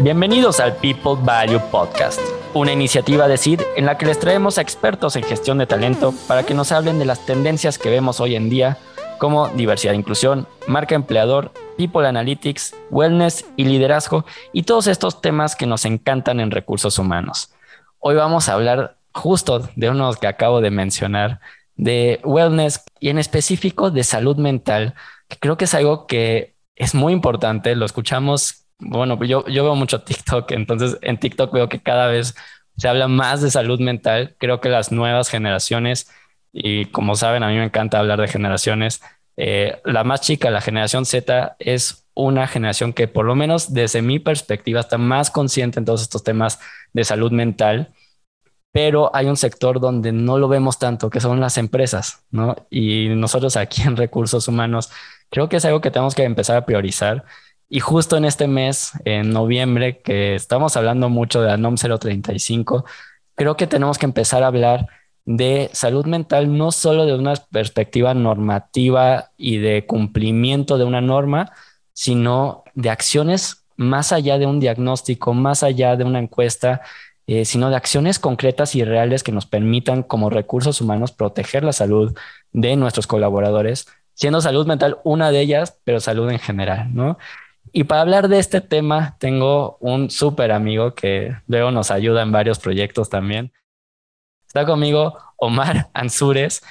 Bienvenidos al People Value Podcast, una iniciativa de CID en la que les traemos a expertos en gestión de talento para que nos hablen de las tendencias que vemos hoy en día como diversidad e inclusión, marca empleador, people analytics, wellness y liderazgo y todos estos temas que nos encantan en recursos humanos. Hoy vamos a hablar justo de unos que acabo de mencionar, de wellness y en específico de salud mental, que creo que es algo que es muy importante, lo escuchamos bueno, yo, yo veo mucho TikTok, entonces en TikTok veo que cada vez se habla más de salud mental. Creo que las nuevas generaciones, y como saben, a mí me encanta hablar de generaciones, eh, la más chica, la generación Z, es una generación que por lo menos desde mi perspectiva está más consciente en todos estos temas de salud mental, pero hay un sector donde no lo vemos tanto, que son las empresas, ¿no? Y nosotros aquí en recursos humanos, creo que es algo que tenemos que empezar a priorizar y justo en este mes, en noviembre, que estamos hablando mucho de la NOM 035, creo que tenemos que empezar a hablar de salud mental no solo de una perspectiva normativa y de cumplimiento de una norma, sino de acciones más allá de un diagnóstico, más allá de una encuesta, eh, sino de acciones concretas y reales que nos permitan como recursos humanos proteger la salud de nuestros colaboradores, siendo salud mental una de ellas, pero salud en general, ¿no? Y para hablar de este tema, tengo un súper amigo que luego nos ayuda en varios proyectos también. Está conmigo Omar Ansures.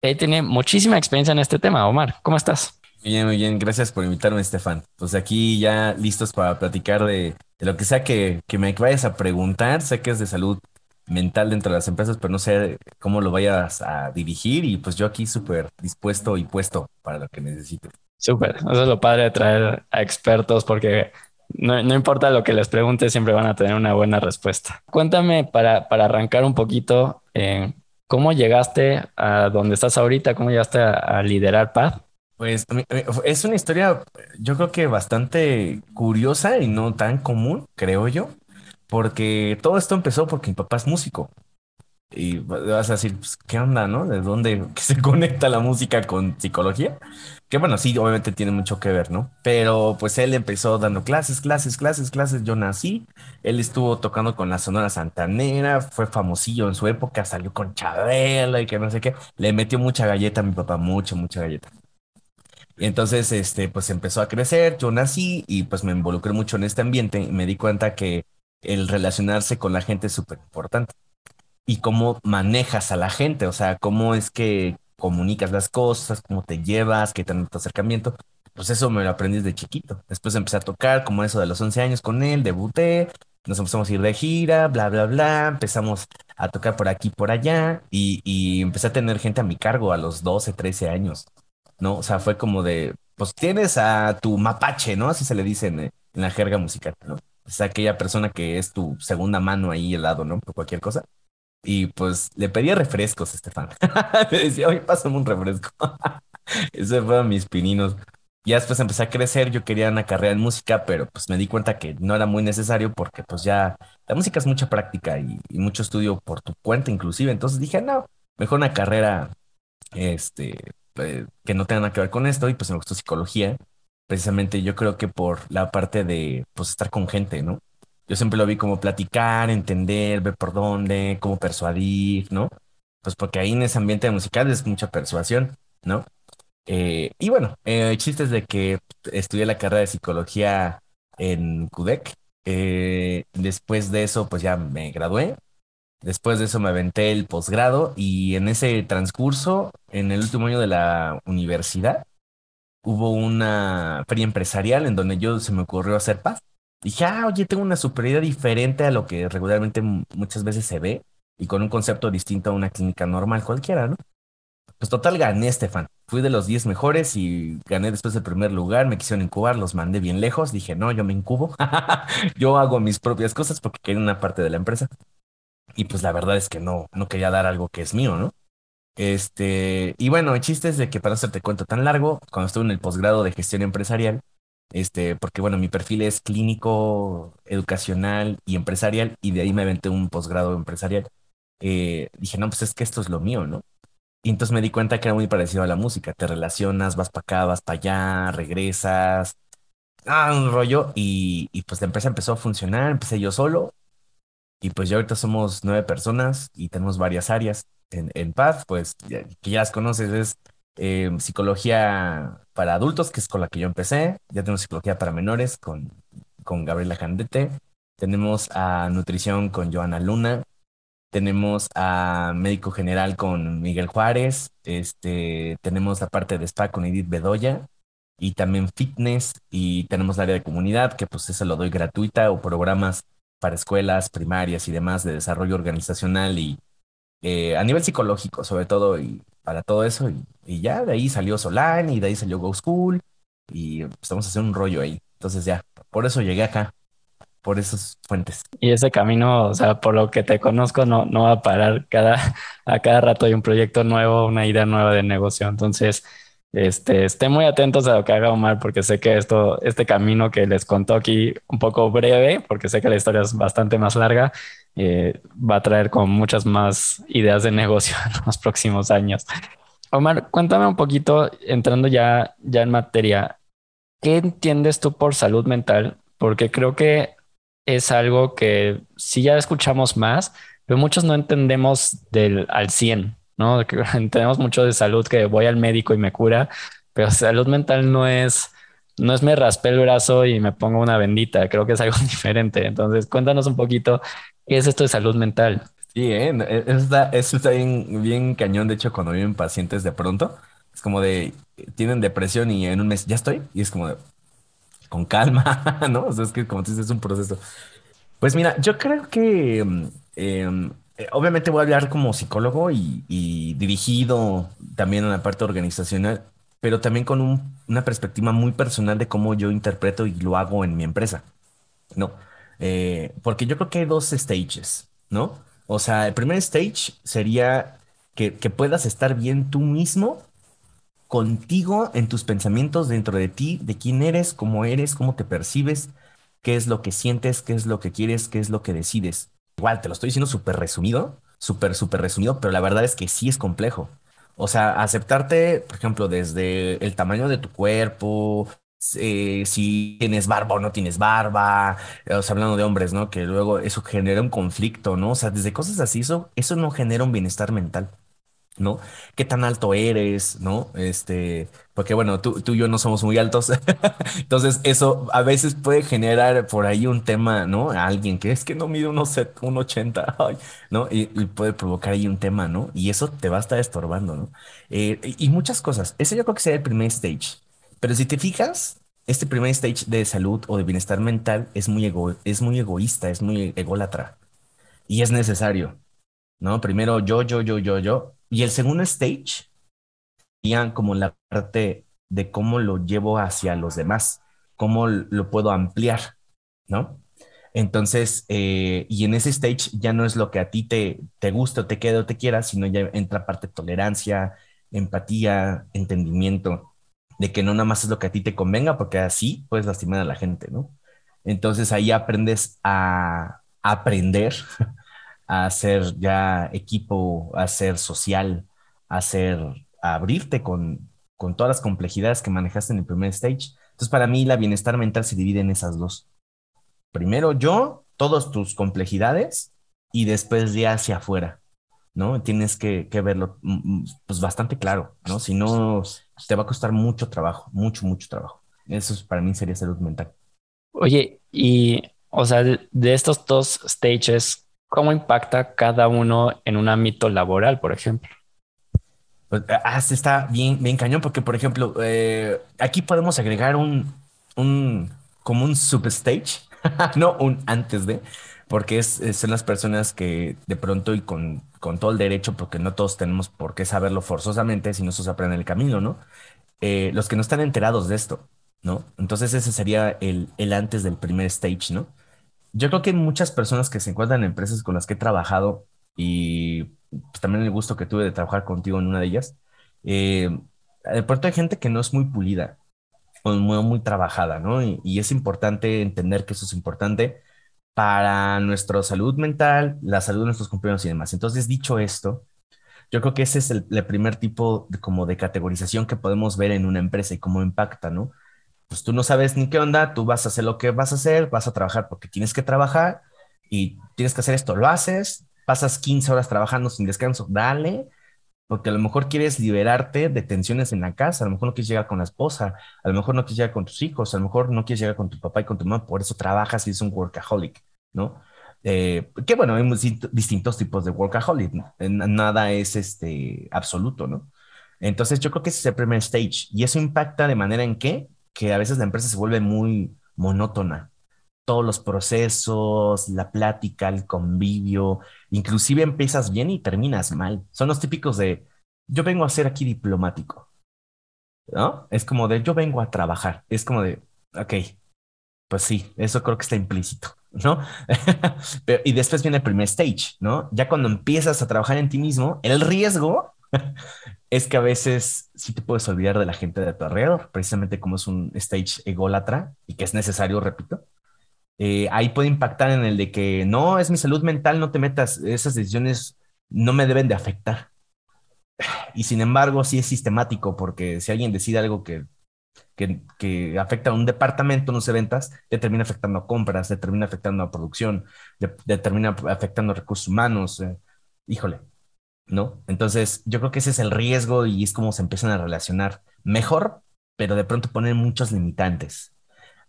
Él tiene muchísima experiencia en este tema. Omar, ¿cómo estás? Muy bien, muy bien. Gracias por invitarme, Estefan. Pues aquí ya listos para platicar de, lo que sea que, que, me vayas a preguntar. Sé que es de salud mental dentro de las empresas, pero no sé cómo lo vayas a dirigir. Y pues yo aquí súper dispuesto y puesto para lo que necesites. Súper, eso es lo padre de traer a expertos porque no, importa lo que les pregunte, siempre van a tener una buena respuesta. Cuéntame para, para arrancar un poquito, eh, ¿cómo llegaste a donde estás ahorita? ¿Cómo llegaste a, liderar Paz? Pues es una historia, yo creo que bastante curiosa y no tan común, creo yo, porque todo esto empezó porque mi papá es músico. Y vas a decir, pues, ¿qué onda, no? ¿De dónde se conecta la música con psicología? Que bueno, sí, obviamente tiene mucho que ver, ¿no? Pero pues él empezó dando clases, clases, clases, clases. Yo nací, él estuvo tocando con la Sonora Santanera, fue famosillo en su época, salió con Chabela y que no sé qué. Le metió mucha galleta a mi papá, mucha, mucha galleta. Y entonces, este, pues empezó a crecer, yo nací y pues me involucré mucho en este ambiente y me di cuenta que el relacionarse con la gente es súper importante y cómo manejas a la gente, o sea, cómo es que comunicas las cosas, cómo te llevas, qué tanto acercamiento. Pues eso me lo aprendí desde chiquito. Después empecé a tocar como eso de los 11 años con él, debuté, nos empezamos a ir de gira, bla, bla, bla, empezamos a tocar por aquí, por allá y, y empecé a tener gente a mi cargo a los 12, 13 años, ¿no? O sea, fue como de, pues tienes a tu mapache, ¿no? Así se le dice en, la jerga musical, ¿no? Sea, aquella persona que es tu segunda mano ahí al lado, ¿no? Por cualquier cosa. Y pues le pedía refrescos, Estefan. le decía, oye, pásame un refresco. Esos fueron mis pininos. Ya después empecé a crecer, yo quería una carrera en música, pero pues me di cuenta que no era muy necesario porque pues ya la música es mucha práctica y, mucho estudio por tu cuenta inclusive. Entonces dije, no, mejor una carrera este, eh, que no tenga nada que ver con esto y pues me gustó psicología. Precisamente yo creo que por la parte de pues estar con gente, ¿no? Yo siempre lo vi como platicar, entender, ver por dónde, cómo persuadir, ¿no? Pues porque ahí en ese ambiente musical es mucha persuasión, ¿no? Eh, y bueno, eh, chiste es de que estudié la carrera de psicología en CUDEC. Eh, después de eso, pues ya me gradué. Después de eso me aventé el posgrado y en ese transcurso, en el último año de la universidad, hubo una feria empresarial en donde yo se me ocurrió hacer paz dije, ah, oye, tengo una superioridad diferente a lo que regularmente muchas veces se ve y con un concepto distinto a una clínica normal cualquiera, ¿no? Pues total, gané, Estefan. Fui de los 10 mejores y gané después del primer lugar. Me quisieron incubar, los mandé bien lejos. Dije, no, yo me incubo. yo hago mis propias cosas porque quería una parte de la empresa. Y pues la verdad es que no, no quería dar algo que es mío, ¿no? Este, y bueno, el chiste es de que para hacerte cuento tan largo, cuando estuve en el posgrado de gestión empresarial, este, porque bueno, mi perfil es clínico, educacional y empresarial, y de ahí me aventé un posgrado empresarial. Eh, dije, no, pues es que esto es lo mío, ¿no? Y entonces me di cuenta que era muy parecido a la música. Te relacionas, vas para acá, vas para allá, regresas. ah, un rollo. Y, y pues la empresa empezó a funcionar, empecé yo solo. Y pues ya ahorita somos nueve personas y tenemos varias áreas. En, en Path, pues que ya las conoces, es eh, psicología para adultos, que es con la que yo empecé. Ya tenemos psicología para menores con, con Gabriela Candete. Tenemos a nutrición con Joana Luna. Tenemos a médico general con Miguel Juárez. Este, tenemos la parte de spa con Edith Bedoya. Y también fitness. Y tenemos el área de comunidad, que pues eso lo doy gratuita o programas para escuelas primarias y demás de desarrollo organizacional y eh, a nivel psicológico, sobre todo, y para todo eso. Y, ya de ahí salió Solán y de ahí salió Go School y estamos haciendo un rollo ahí. Entonces ya, por eso llegué acá, por esas fuentes. Y ese camino, o sea, por lo que te conozco, no, no va a parar. Cada, a cada rato hay un proyecto nuevo, una idea nueva de negocio. Entonces, este, estén muy atentos a lo que haga Omar, porque sé que esto, este camino que les contó aquí, un poco breve, porque sé que la historia es bastante más larga, eh, va a traer con muchas más ideas de negocio en los próximos años. Omar, cuéntame un poquito, entrando ya, ya en materia. ¿Qué entiendes tú por salud mental? Porque creo que es algo que sí ya escuchamos más, pero muchos no entendemos del al 100, ¿no? Entendemos mucho de salud, que voy al médico y me cura, pero salud mental no es, no es me raspé el brazo y me pongo una bendita, creo que es algo diferente. Entonces, cuéntanos un poquito, ¿qué es esto de salud mental? Sí, ¿eh? No, e- Eso está, eso está bien, bien cañón. De hecho, cuando viven pacientes de pronto, es como de, tienen depresión y en un mes ya estoy, y es como de, con calma, ¿no? O sea, es que como tú dices, es un proceso. Pues mira, yo creo que mm, em, eh, obviamente voy a hablar como psicólogo y, y dirigido también en la parte organizacional, pero también con un- una perspectiva muy personal de cómo yo interpreto y lo hago en mi empresa, ¿no? Eh, porque yo creo que hay dos stages, ¿no? O sea, el primer stage sería que, que puedas estar bien tú mismo contigo en tus pensamientos dentro de ti, de quién eres, cómo eres, cómo te percibes, qué es lo que sientes, qué es lo que quieres, qué es lo que decides. Igual, te lo estoy diciendo súper resumido, súper, súper resumido, pero la verdad es que sí es complejo. O sea, aceptarte, por ejemplo, desde el tamaño de tu cuerpo, eh, si tienes barba o no tienes barba, eh, o sea, hablando de hombres, ¿no? Que luego eso genera un conflicto, ¿no? O sea, desde cosas así, eso, eso no genera un bienestar mental. ¿no? ¿Qué tan alto eres, ¿no? Este, porque bueno, tú, tú y yo no somos muy altos, entonces eso a veces puede generar por ahí un tema, ¿no? A alguien que es que no mide unos set- un 80, ay, ¿no? Y, y puede provocar ahí un tema, ¿no? Y eso te va a estar estorbando, ¿no? Eh, y y muchas cosas. Ese yo creo que sería el primer stage. Pero si te fijas, este primer stage de salud o de bienestar mental es muy es muy egoísta, es muy ególatra y es necesario. ¿no? Primero yo, yo, yo, yo, yo. Y el segundo stage, sería como la parte de cómo lo llevo hacia los demás, cómo lo puedo ampliar, ¿no? Entonces, eh, y en ese stage ya no es lo que a ti te, te gusta te queda o te quiera, sino ya entra parte de tolerancia, empatía, entendimiento, de que no nada más es lo que a ti te convenga, porque así puedes lastimar a la gente, ¿no? Entonces ahí aprendes a aprender a hacer ya equipo, a ser social, a ser, a abrirte con, con todas las complejidades que manejaste en el primer stage. Entonces, para mí, la bienestar mental se divide en esas dos. Primero yo, todas tus complejidades, y después ya hacia afuera, ¿no? Tienes que, que verlo, mm, mm, pues bastante claro, ¿no? Si no, te va a costar mucho trabajo, mucho, mucho trabajo. Eso es- para mí sería salud mental. Oye, y, o sea, de, de estos dos stages, ¿cómo impacta cada uno en un ámbito laboral, por ejemplo? Pues, ah, está bien, bien cañón, porque por ejemplo, eh, aquí podemos agregar un, un, como un substage, no un antes de, porque es, son las personas que de pronto y con, con todo el derecho, porque no todos tenemos por qué saberlo forzosamente, si no se aprende en el camino, ¿no? Eh, los que no están enterados de esto, ¿no? Entonces ese sería el, el antes del primer stage, ¿no? Yo creo que muchas personas que se encuentran en empresas con las que he trabajado y pues, también el gusto que tuve de trabajar contigo en una de ellas. eh, de pronto hay gente que no es muy pulida muy, muy trabajada, ¿no? Y, y es importante entender que eso es importante para nuestra salud mental, la salud de nuestros compañeros y demás. Entonces, dicho esto, yo creo que ese es el, primer tipo de, como de categorización que podemos ver en una empresa y cómo impacta, ¿no? pues tú no sabes ni qué onda, tú vas a hacer lo que vas a hacer, vas a trabajar porque tienes que trabajar y tienes que hacer esto, lo haces, pasas 15 horas trabajando sin descanso, dale, porque a lo mejor quieres liberarte de tensiones en la casa, a lo mejor no quieres llegar con la esposa, a lo mejor no quieres llegar con tus hijos, a lo mejor no quieres llegar con tu papá y con tu mamá, por eso trabajas y es un workaholic, ¿no? Eh, que bueno, hay distintos tipos de workaholic, ¿no? nada es este absoluto, ¿no? Entonces yo creo que ese es el primer stage y eso impacta de manera en que, que a veces la empresa se vuelve muy monótona. Todos los procesos, la plática, el convivio, inclusive empiezas bien y terminas mal. Son los típicos de, yo vengo a ser aquí diplomático, ¿no? Es como de, yo vengo a trabajar. Es como de, ok, pues sí, eso creo que está implícito, ¿no? y después viene el primer stage, ¿no? Ya cuando empiezas a trabajar en ti mismo, el riesgo es que a veces sí te puedes olvidar de la gente de tu alrededor, precisamente como es un stage ególatra y que es necesario, repito. Eh, ahí puede impactar en el de que no, es mi salud mental, no te metas, esas decisiones no me deben de afectar. Y sin embargo, sí es sistemático, porque si alguien decide algo que, que, afecta a un departamento, no sé ventas, te termina afectando a compras, te termina afectando a producción, te, termina afectando a recursos humanos. Eh, híjole, ¿no? Entonces, yo creo que ese es el riesgo y es como se empiezan a relacionar mejor, pero de pronto ponen muchos limitantes.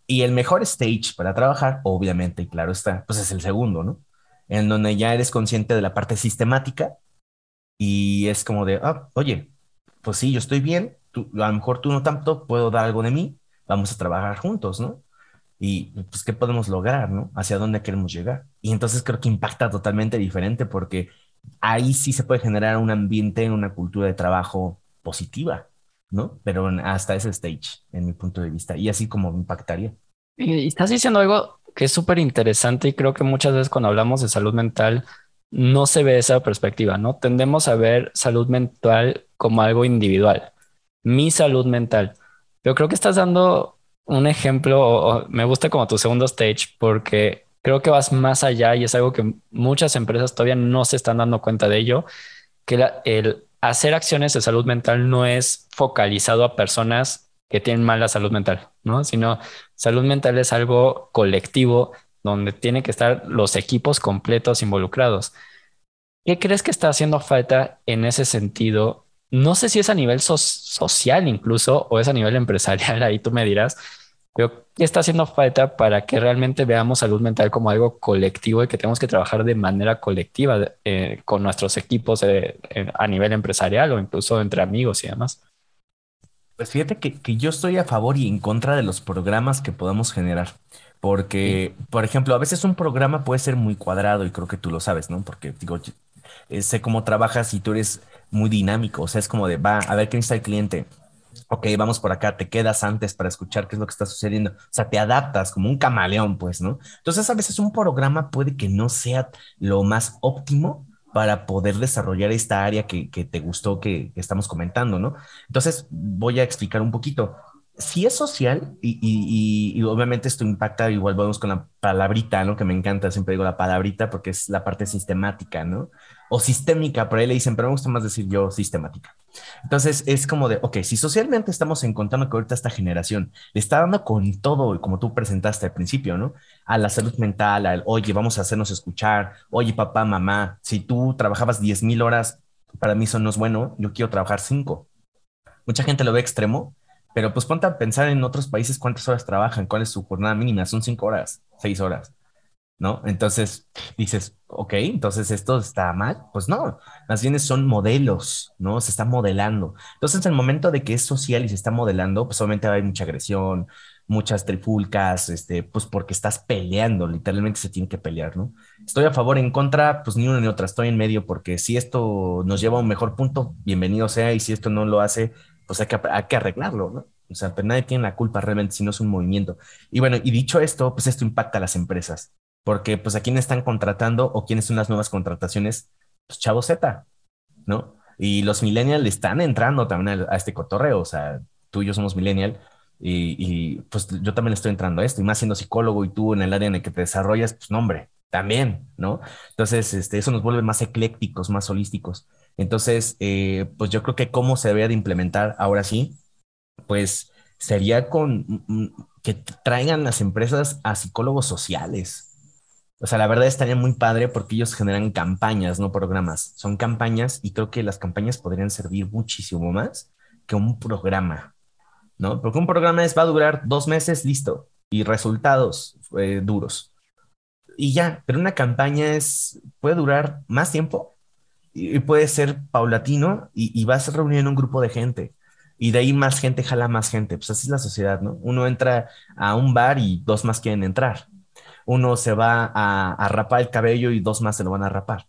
Y el mejor stage para trabajar, obviamente, y claro está, pues es el segundo, ¿no? En donde ya eres consciente de la parte sistemática y es como de, ah, oye, pues sí, yo estoy bien, tú, a lo mejor tú no tanto, puedo dar algo de mí, vamos a trabajar juntos, ¿no? Y pues, ¿qué podemos lograr, ¿no? ¿Hacia dónde queremos llegar? Y entonces creo que impacta totalmente diferente porque ahí sí se puede generar un ambiente, una cultura de trabajo positiva, ¿no? Pero hasta ese stage, en mi punto de vista, y así como impactaría. Y estás diciendo algo que es súper interesante y creo que muchas veces cuando hablamos de salud mental no se ve esa perspectiva, ¿no? Tendemos a ver salud mental como algo individual, mi salud mental. Pero creo que estás dando un ejemplo, me gusta como tu segundo stage, porque creo que vas más allá y es algo que muchas empresas todavía no se están dando cuenta de ello, que el hacer acciones de salud mental no es focalizado a personas que tienen mala salud mental, ¿no? Sino salud mental es algo colectivo donde tienen que estar los equipos completos involucrados. ¿Qué crees que está haciendo falta en ese sentido? No sé si es a nivel social incluso o es a nivel empresarial, ahí tú me dirás, pero, ¿qué está haciendo falta para que realmente veamos salud mental como algo colectivo y que tenemos que trabajar de manera colectiva eh, con nuestros equipos eh, a nivel empresarial o incluso entre amigos y demás? Pues fíjate que, que, yo estoy a favor y en contra de los programas que podamos generar. Porque, por ejemplo, a veces un programa puede ser muy cuadrado y creo que tú lo sabes, ¿no? Porque digo, eh, sé cómo trabajas y tú eres muy dinámico. O sea, es como de, va, a ver qué necesita el cliente ok, vamos por acá, te quedas antes para escuchar qué es lo que está sucediendo. O sea, te adaptas como un camaleón, pues, ¿no? Entonces, a veces un programa puede que no sea lo más óptimo para poder desarrollar esta área que, te gustó que, estamos comentando, ¿no? Entonces, voy a explicar un poquito. Si es social, y, obviamente esto impacta, igual vamos con la palabrita, ¿no? Que me encanta, siempre digo la palabrita porque es la parte sistemática, ¿no? O sistémica, por ahí le dicen, pero me gusta más decir yo sistemática. Entonces es como de, ok, si socialmente estamos encontrando que ahorita esta generación le está dando con todo, como tú presentaste al principio, ¿no? A la salud mental, al, oye, vamos a hacernos escuchar, oye, papá, mamá, si tú trabajabas 10 mil horas, para mí eso no es bueno, yo quiero trabajar 5. Mucha gente lo ve extremo, pero pues ponte a pensar en otros países cuántas horas trabajan, cuál es su jornada mínima, son 5 horas, 6 horas. ¿No? Entonces dices, ok, entonces esto está mal. Pues no, más bien son modelos, ¿no? Se está modelando. Entonces, en el momento de que es social y se está modelando, pues obviamente hay mucha agresión, muchas trifulcas, este, pues porque estás peleando, literalmente se tiene que pelear, ¿no? Estoy a favor, en contra, pues ni una ni otra, estoy en medio porque si esto nos lleva a un mejor punto, bienvenido sea, y si esto no lo hace, pues hay que, hay que arreglarlo, ¿no? O sea, nadie tiene la culpa realmente si no es un movimiento. Y bueno, y dicho esto, pues esto impacta a las empresas porque pues a quién están contratando o quiénes son las nuevas contrataciones, pues Chavo Z, ¿no? Y los millennials están entrando también a, este cotorreo, o sea, tú y yo somos millennial y, pues yo también estoy entrando a esto, y más siendo psicólogo y tú en el área en el que te desarrollas, pues no, hombre, también, ¿no? Entonces, este, eso nos vuelve más eclécticos, más holísticos. Entonces, eh, pues yo creo que cómo se debe de implementar ahora sí, pues sería con mm, mm, que traigan las empresas a psicólogos sociales. O sea, la verdad estaría muy padre porque ellos generan campañas, no programas. Son campañas y creo que las campañas podrían servir muchísimo más que un programa, ¿no? Porque un programa es, va a durar dos meses, listo, y resultados eh, duros. Y ya, pero una campaña es, puede durar más tiempo y, puede ser paulatino y, y vas reuniendo un grupo de gente y de ahí más gente jala más gente. Pues así es la sociedad, ¿no? Uno entra a un bar y dos más quieren entrar. Uno se va a, rapar el cabello y dos más se lo van a rapar.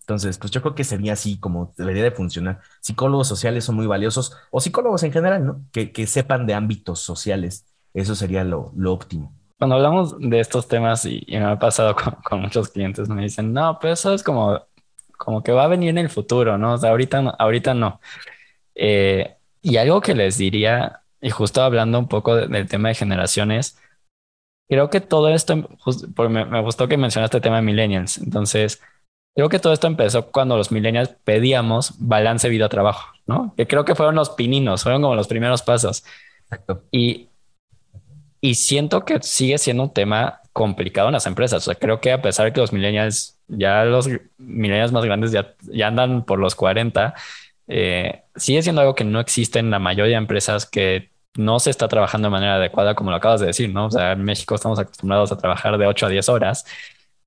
Entonces, pues yo creo que sería así como debería de funcionar. Psicólogos sociales son muy valiosos, o psicólogos en general, ¿no? Que, que sepan de ámbitos sociales. Eso sería lo, lo óptimo. Cuando hablamos de estos temas, y, me ha pasado con, muchos clientes, me dicen, no, pues eso es como, como que va a venir en el futuro, ¿no? O sea, ahorita, ahorita no. Eh, y algo que les diría, y justo hablando un poco del tema de generaciones, creo que todo esto, me, me, gustó que mencionaste el tema de millennials, entonces, creo que todo esto empezó cuando los millennials pedíamos balance vida-trabajo, ¿no? Que creo que fueron los pininos, fueron como los primeros pasos. Exacto. Y, y siento que sigue siendo un tema complicado en las empresas. O sea, creo que a pesar de que los millennials, ya los millennials más grandes ya, ya andan por los 40, eh, sigue siendo algo que no existe en la mayoría de empresas que no se está trabajando de manera adecuada, como lo acabas de decir, ¿no? O sea, en México estamos acostumbrados a trabajar de 8 a 10 horas,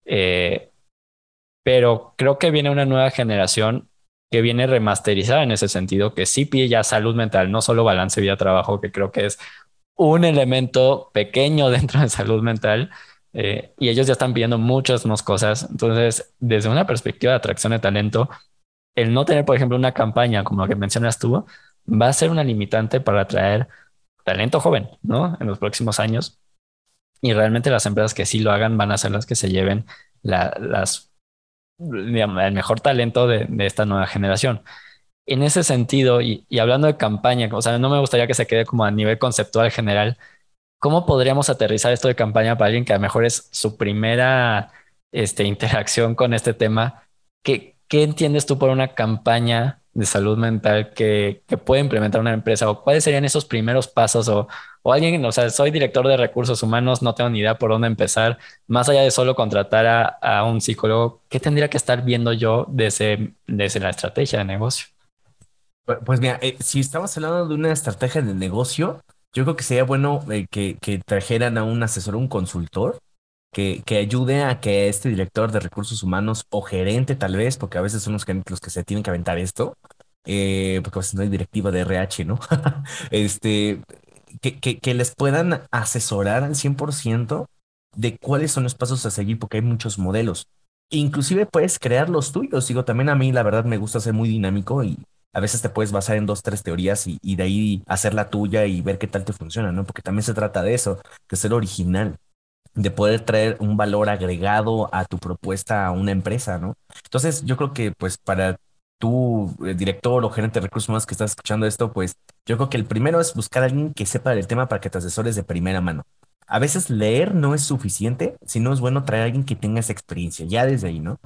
eh, pero creo que viene una nueva generación que viene remasterizada en ese sentido, que sí pide ya salud mental, no solo balance vida-trabajo, que creo que es un elemento pequeño dentro de salud mental, eh, y ellos ya están pidiendo muchas más cosas. Entonces, desde una perspectiva de atracción de talento, el no tener, por ejemplo, una campaña como la que mencionas tú, va a ser una limitante para atraer talento joven, ¿no? En los próximos años. Y realmente las empresas que sí lo hagan van a ser las que se lleven las, el mejor talento de, esta nueva generación. En ese sentido, y, hablando de campaña, o sea, no me gustaría que se quede como a nivel conceptual general, ¿cómo podríamos aterrizar esto de campaña para alguien que a lo mejor es su primera este, interacción con este tema? ¿Qué, ¿qué entiendes tú por una campaña de salud mental que, puede implementar una empresa? ¿O cuáles serían esos primeros pasos? O, o, alguien, o sea, soy director de recursos humanos, no tengo ni idea por dónde empezar. Más allá de solo contratar a, un psicólogo, ¿qué tendría que estar viendo yo desde, desde la estrategia de negocio? Pues mira, eh, si estamos hablando de una estrategia de negocio, yo creo que sería bueno eh, que, que trajeran a un asesor, un consultor, que, ayude a que este director de recursos humanos o gerente tal vez, porque a veces son los que, los que se tienen que aventar esto, eh, porque a veces no hay directiva de RH, ¿no? este, que, que, les puedan asesorar al 100% de cuáles son los pasos a seguir, porque hay muchos modelos. Inclusive puedes crear los tuyos. Digo, también a mí la verdad me gusta ser muy dinámico y a veces te puedes basar en dos, tres teorías y, y de ahí hacer la tuya y ver qué tal te funciona, ¿no? Porque también se trata de eso, de ser original de poder traer un valor agregado a tu propuesta a una empresa, ¿no? Entonces, yo creo que pues para tu eh, director o gerente de recursos humanos que estás escuchando esto, pues yo creo que el primero es buscar a alguien que sepa del tema para que te asesores de primera mano. A veces leer no es suficiente, sino es bueno traer a alguien que tenga esa experiencia, ya desde ahí, ¿no?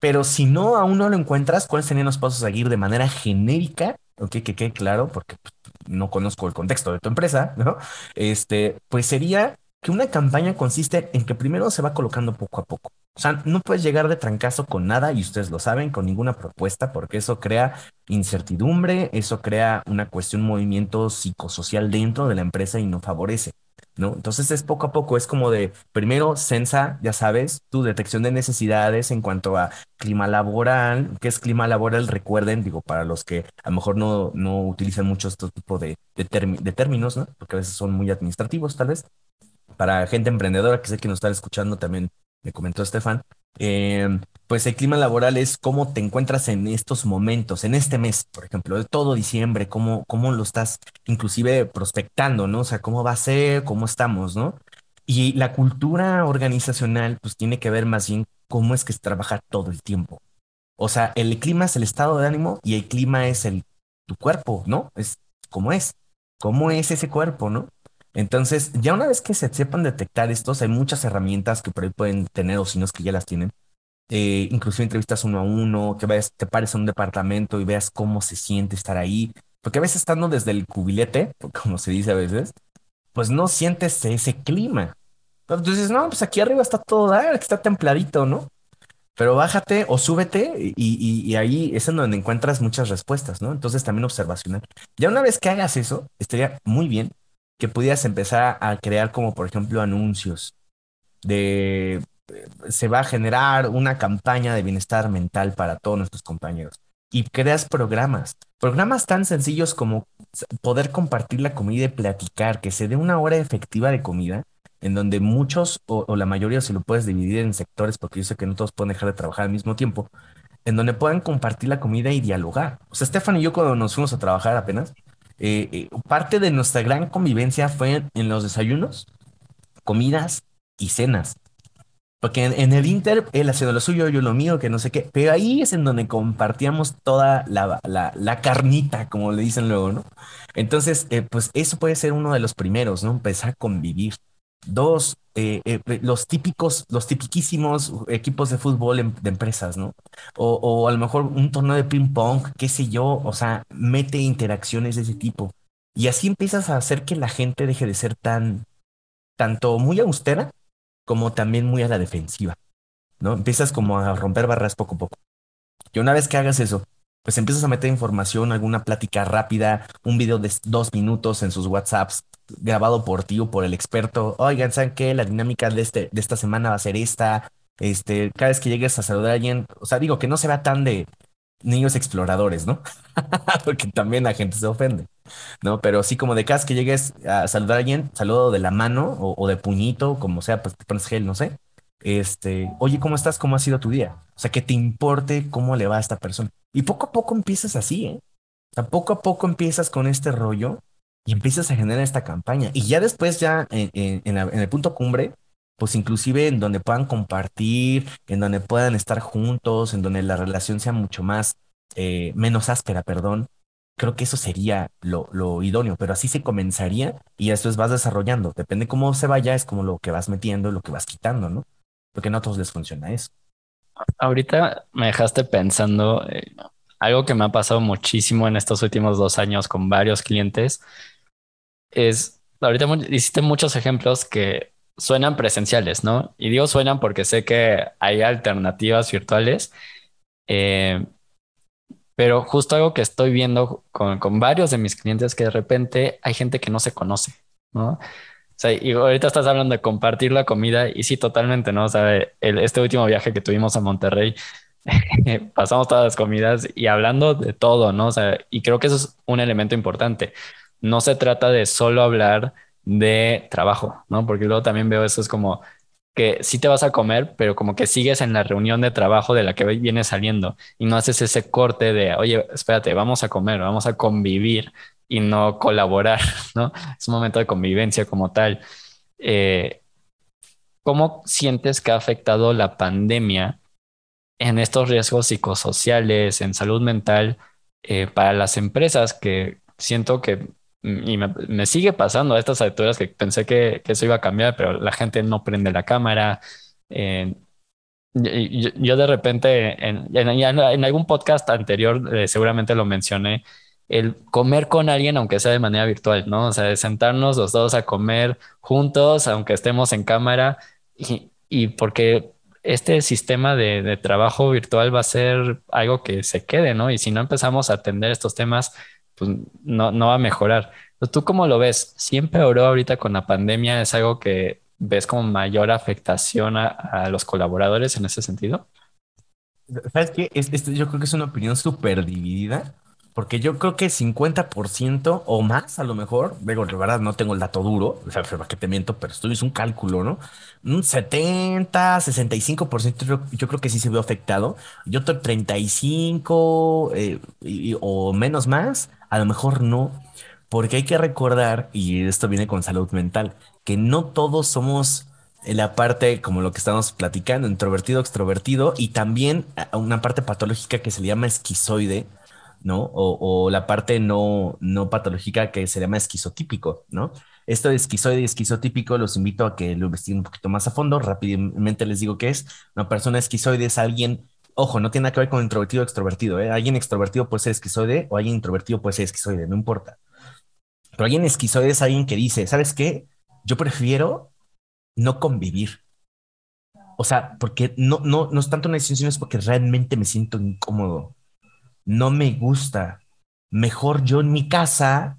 Pero si no, aún no lo encuentras, ¿cuáles serían los pasos a seguir de manera genérica? Ok, que quede claro, porque pues, no conozco el contexto de tu empresa, ¿no? Este, pues sería que una campaña consiste en que primero se va colocando poco a poco. O sea, no puedes llegar de trancazo con nada y ustedes lo saben, con ninguna propuesta, porque eso crea incertidumbre, eso crea una cuestión, movimiento psicosocial dentro de la empresa y no favorece. ¿No? Entonces es poco a poco, es como de, primero, sensa, ya sabes, tu detección de necesidades en cuanto a clima laboral, ¿qué es clima laboral? Recuerden, digo, para los que a lo mejor no, no utilizan mucho este tipo de, de, de términos, ¿no? Porque a veces son muy administrativos, tal vez para gente emprendedora que sé que nos está escuchando también, me comentó Estefan, eh, pues el clima laboral es cómo te encuentras en estos momentos, en este mes, por ejemplo, de todo diciembre, cómo, cómo lo estás inclusive prospectando, ¿no? O sea, cómo va a ser, cómo estamos, ¿no? Y la cultura organizacional, pues tiene que ver más bien cómo es que se trabaja todo el tiempo. O sea, el clima es el estado de ánimo y el clima es el tu cuerpo, ¿no? Es cómo es. ¿Cómo es ese cuerpo, no? Entonces, ya una vez que se sepan detectar estos, hay muchas herramientas que por ahí pueden tener o si no es que ya las tienen. Eh, inclusive entrevistas uno a uno, que vayas, te pares a un departamento y veas cómo se siente estar ahí. Porque a veces estando desde el cubilete, como se dice a veces, pues no sientes ese clima. Entonces, no, pues aquí arriba está todo está templadito, ¿no? Pero bájate o súbete y, ahí es en donde encuentras muchas respuestas, ¿no? Entonces también observacional. Ya una vez que hagas eso, estaría muy bien que pudieras empezar a crear como por ejemplo anuncios de eh, se va a generar una campaña de bienestar mental para todos nuestros compañeros y creas programas, programas tan sencillos como poder compartir la comida y platicar, que se dé una hora efectiva de comida en donde muchos o, la mayoría se lo puedes dividir en sectores, porque yo sé que no todos pueden dejar de trabajar al mismo tiempo, en donde puedan compartir la comida y dialogar. O sea, Estefan y yo cuando nos fuimos a trabajar apenas, eh, eh, parte de nuestra gran convivencia fue en los desayunos, comidas y cenas. Porque en, el Inter, él haciendo lo suyo, yo lo mío, que no sé qué. Pero ahí es en donde compartíamos toda la, la, carnita, como le dicen luego, ¿no? Entonces, eh, pues eso puede ser uno de los primeros, ¿no? Empezar a convivir. Dos, eh, eh, los típicos, los tipiquísimos equipos de fútbol de empresas, ¿no? O, o, a lo mejor un torneo de ping pong, qué sé yo, o sea, mete interacciones de ese tipo. Y así empiezas a hacer que la gente deje de ser tan, tanto muy austera como también muy a la defensiva, ¿no? Empiezas como a romper barras poco a poco. Y una vez que hagas eso, pues empiezas a meter información, alguna plática rápida, un video de dos minutos en sus WhatsApps grabado por ti o por el experto. Oigan, ¿saben qué? La dinámica de, este, de esta semana va a ser esta. Este, cada vez que llegues a saludar a alguien, o sea, digo que no se vea tan de niños exploradores, ¿no? Porque también la gente se ofende. ¿no? Pero sí, como de casa que llegues a saludar a alguien, saludo de la mano o, de puñito, como sea, pues te pones gel, no sé. Este, oye, ¿cómo estás? ¿Cómo ha sido tu día? O sea, que te importe cómo le va a esta persona. Y poco a poco empiezas así, ¿eh? O sea, poco a poco empiezas con este rollo y empiezas a generar esta campaña. Y ya después, ya en, el punto cumbre, pues inclusive en donde puedan compartir, en donde puedan estar juntos, en donde la relación sea mucho más, eh, menos áspera, perdón, creo que eso sería lo, idóneo, pero así se comenzaría y es vas desarrollando. Depende cómo se vaya, es como lo que vas metiendo, lo que vas quitando, ¿no? Porque no a todos les funciona eso. Ahorita me dejaste pensando eh, algo que me ha pasado muchísimo en estos últimos dos años con varios clientes. Es, ahorita hiciste muchos ejemplos que suenan presenciales, ¿no? Y digo suenan porque sé que hay alternativas virtuales. Eh, pero justo algo que estoy viendo con, con varios de mis clientes que de repente hay gente que no se conoce, ¿no? O sea, y ahorita estás hablando de compartir la comida y sí, totalmente, ¿no? O sea, el, este último viaje que tuvimos a Monterrey, pasamos todas las comidas y hablando de todo, ¿no? O sea, y creo que eso es un elemento importante. No se trata de solo hablar de trabajo, ¿no? Porque luego también veo eso es como, que sí te vas a comer, pero como que sigues en la reunión de trabajo de la que vienes saliendo y no haces ese corte de, oye, espérate, vamos a comer, vamos a convivir y no colaborar, ¿no? Es un momento de convivencia como tal. Eh, ¿Cómo sientes que ha afectado la pandemia en estos riesgos psicosociales, en salud mental, eh, para las empresas que siento que y me, sigue pasando a estas alturas que pensé que, eso iba a cambiar, pero la gente no prende la cámara. Eh, yo, de repente, en, en, algún podcast anterior, eh, seguramente lo mencioné, el comer con alguien, aunque sea de manera virtual, ¿no? O sea, sentarnos los dos a comer juntos, aunque estemos en cámara, y, y porque este sistema de, de, trabajo virtual va a ser algo que se quede, ¿no? Y si no empezamos a atender estos temas, pues no, no va a mejorar. ¿Tú cómo lo ves? ¿Sí empeoró ahorita con la pandemia? ¿Es algo que ves como mayor afectación a, los colaboradores en ese sentido? ¿Sabes qué? yo creo que es una opinión súper dividida, porque yo creo que 50% o más a lo mejor, digo, de verdad no tengo el dato duro, o sea, que te miento, pero esto es un cálculo, ¿no? Un 70, 65% yo, yo creo que sí se ve afectado, y otro 35 eh, o menos más, a lo mejor no. Porque hay que recordar, y esto viene con salud mental, que no todos somos la parte como lo que estamos platicando, introvertido, extrovertido, y también una parte patológica que se le llama esquizoide, ¿no? O, la parte no, no patológica que se llama esquizotípico, ¿no? Esto de esquizoide y esquizotípico los invito a que lo investiguen un poquito más a fondo. Rápidamente les digo que es una persona esquizoide, es alguien Ojo, no tiene nada que ver con introvertido o extrovertido. ¿eh? Alguien extrovertido puede ser esquizoide o alguien introvertido puede ser esquizoide, no importa. Pero alguien esquizoide es alguien que dice, ¿sabes qué? Yo prefiero no convivir. O sea, porque no, no, no es tanto una decisión, es porque realmente me siento incómodo. No me gusta. Mejor yo en mi casa,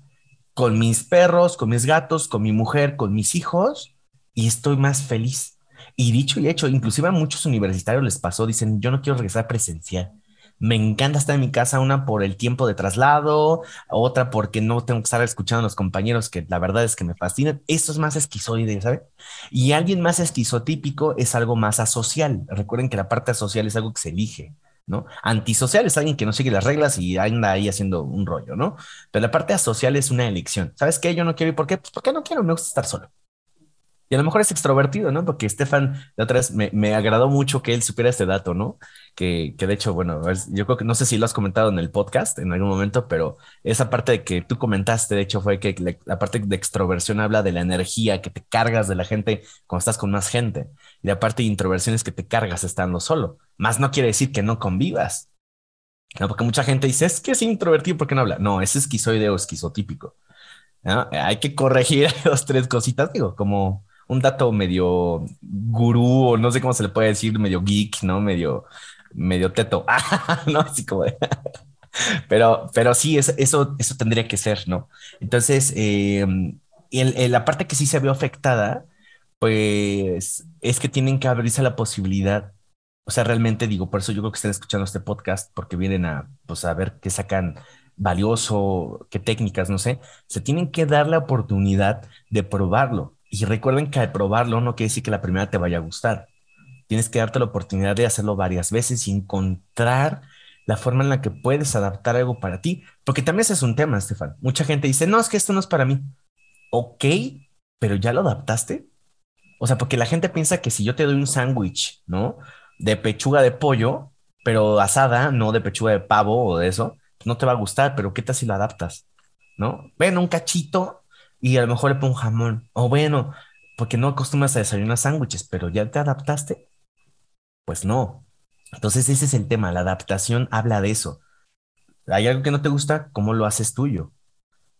con mis perros, con mis gatos, con mi mujer, con mis hijos, y estoy más feliz. Y dicho y hecho, inclusive a muchos universitarios les pasó, dicen, yo no quiero regresar presencial. Me encanta estar en mi casa, una por el tiempo de traslado, otra porque no tengo que estar escuchando a los compañeros que la verdad es que me fascinan. Esto es más esquizoide, ¿sabe? Y alguien más esquizotípico es algo más asocial. Recuerden que la parte asocial es algo que se elige. ¿No? Antisocial es alguien que no sigue las reglas y anda ahí haciendo un rollo, ¿no? Pero la parte asocial es una elección. ¿Sabes qué? Yo no quiero ir. ¿Por qué? Pues porque no quiero, me gusta estar solo. Y a lo mejor es extrovertido, ¿no? Porque Estefan, la otra vez me, me, agradó mucho que él supiera este dato, ¿no? Que, que de hecho, bueno, yo creo que no sé si lo has comentado en el podcast en algún momento, pero esa parte de que tú comentaste, de hecho, fue que la, parte de extroversión habla de la energía que te cargas de la gente cuando estás con más gente. Y la parte de introversión es que te cargas estando solo. Más no quiere decir que no convivas. ¿no? Porque mucha gente dice, es que es introvertido, ¿por qué no habla? No, es esquizoide o esquizotípico. ¿no? Hay que corregir dos, tres cositas, digo, como un dato medio gurú, o no sé cómo se le puede decir, medio geek, ¿no? Medio, medio teto, ¿no? Así como de... pero, pero sí, eso, eso, tendría que ser, ¿no? Entonces, eh, el, la parte que sí se vio afectada, pues es que tienen que abrirse la posibilidad. O sea, realmente digo, por eso yo creo que están escuchando este podcast, porque vienen a, pues, a ver qué sacan valioso, qué técnicas, no sé. Se tienen que dar la oportunidad de probarlo y recuerden que al probarlo no quiere decir que la primera te vaya a gustar. Tienes que darte la oportunidad de hacerlo varias veces y encontrar la forma en la que puedes adaptar algo para ti. Porque también ese es un tema, Estefan. Mucha gente dice, no, es que esto no es para mí. Ok, pero ya lo adaptaste. O sea, porque la gente piensa que si yo te doy un sándwich, ¿no? De pechuga de pollo, pero asada, no de pechuga de pavo o de eso, no te va a gustar, pero ¿qué tal si lo adaptas? ¿No? Ven un cachito y a lo mejor le pongo jamón. O bueno, porque no acostumbras a desayunar sándwiches, pero ya te adaptaste. Pues no. Entonces ese es el tema, la adaptación habla de eso. Hay algo que no te gusta, ¿cómo lo haces tuyo?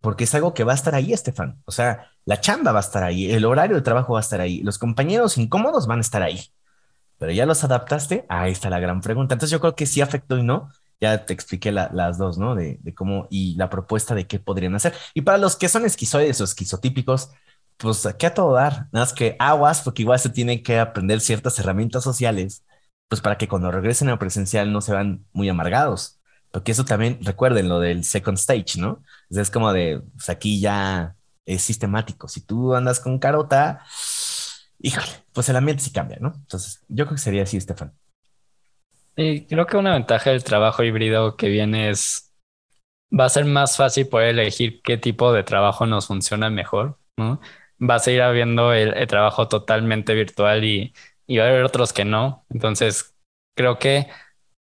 Porque es algo que va a estar ahí, Estefan. O sea, la chamba va a estar ahí, el horario de trabajo va a estar ahí, los compañeros incómodos van a estar ahí. Pero ya los adaptaste, ahí está la gran pregunta. Entonces yo creo que sí afectó y no, ya te expliqué las dos, ¿no? De, cómo y la propuesta de qué podrían hacer. Y para los que son esquizoides o esquizotípicos, pues aquí a todo dar, nada más que aguas, porque igual se tienen que aprender ciertas herramientas sociales, pues para que cuando regresen a presencial no se van muy amargados. Porque eso también, recuerden lo del second stage, ¿no? Es como de, pues aquí ya es sistemático. Si tú andas con carota, híjole, pues el ambiente sí cambia, ¿no? Entonces, yo creo que sería así, Estefan. Y creo que una ventaja del trabajo híbrido que viene es, va a ser más fácil poder elegir qué tipo de trabajo nos funciona mejor, ¿no? Vas a ir habiendo el, trabajo totalmente virtual y, y va a haber otros que no. Entonces, creo que